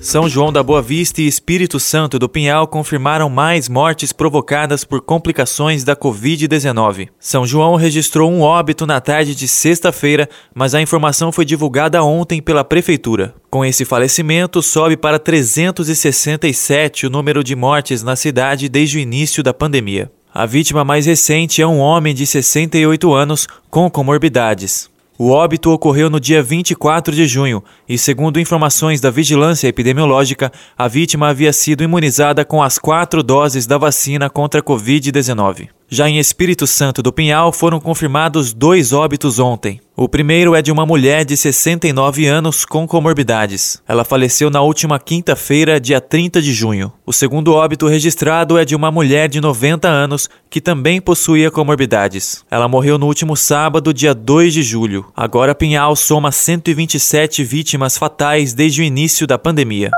São João da Boa Vista e Espírito Santo do Pinhal confirmaram mais mortes provocadas por complicações da Covid-19. São João registrou um óbito na tarde de sexta-feira, mas a informação foi divulgada ontem pela Prefeitura. Com esse falecimento, sobe para 367 o número de mortes na cidade desde o início da pandemia. A vítima mais recente é um homem de 68 anos com comorbidades. O óbito ocorreu no dia 24 de junho e, segundo informações da Vigilância Epidemiológica, a vítima havia sido imunizada com as quatro doses da vacina contra a Covid-19. Já em Espírito Santo do Pinhal foram confirmados dois óbitos ontem. O primeiro é de uma mulher de 69 anos com comorbidades. Ela faleceu na última quinta-feira, dia 30 de junho. O segundo óbito registrado é de uma mulher de 90 anos que também possuía comorbidades. Ela morreu no último sábado, dia 2 de julho. Agora Pinhal soma 127 vítimas fatais desde o início da pandemia.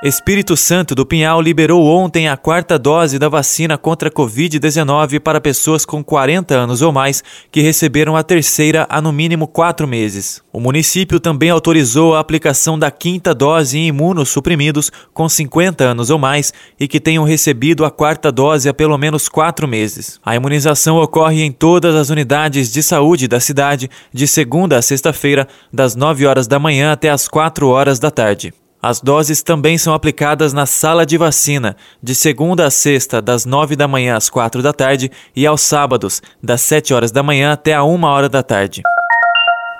Espírito Santo do Pinhal liberou ontem a quarta dose da vacina contra a Covid-19 para pessoas com 40 anos ou mais que receberam a terceira há no mínimo quatro meses. O município também autorizou a aplicação da quinta dose em imunossuprimidos com 50 anos ou mais e que tenham recebido a quarta dose há pelo menos quatro meses. A imunização ocorre em todas as unidades de saúde da cidade de segunda a sexta-feira, das 9 horas da manhã até as 4 horas da tarde. As doses também são aplicadas na sala de vacina, de segunda a sexta, das 9 da manhã às 4 da tarde, e aos sábados, das 7 horas da manhã até a 1 hora da tarde.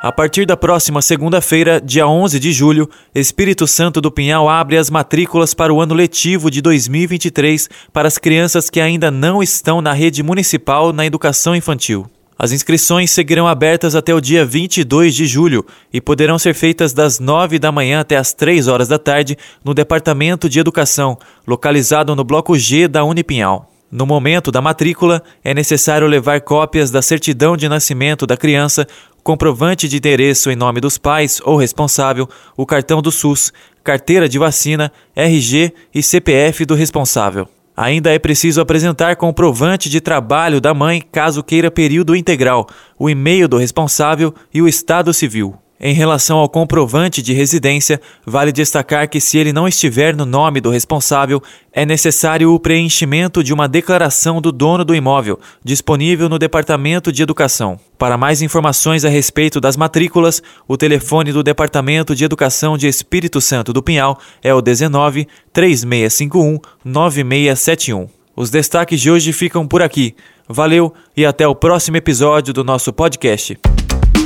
A partir da próxima segunda-feira, dia 11 de julho, Espírito Santo do Pinhal abre as matrículas para o ano letivo de 2023 para as crianças que ainda não estão na rede municipal na educação infantil. As inscrições seguirão abertas até o dia 22 de julho e poderão ser feitas das 9 da manhã até as 3 horas da tarde no Departamento de Educação, localizado no Bloco G da Unipinhal. No momento da matrícula, é necessário levar cópias da certidão de nascimento da criança, comprovante de endereço em nome dos pais ou responsável, o cartão do SUS, carteira de vacina, RG e CPF do responsável. Ainda é preciso apresentar comprovante de trabalho da mãe caso queira período integral, o e-mail do responsável e o estado civil. Em relação ao comprovante de residência, vale destacar que se ele não estiver no nome do responsável, é necessário o preenchimento de uma declaração do dono do imóvel, disponível no Departamento de Educação. Para mais informações a respeito das matrículas, o telefone do Departamento de Educação de Espírito Santo do Pinhal é o 19 3651 9671. Os destaques de hoje ficam por aqui. Valeu e até o próximo episódio do nosso podcast.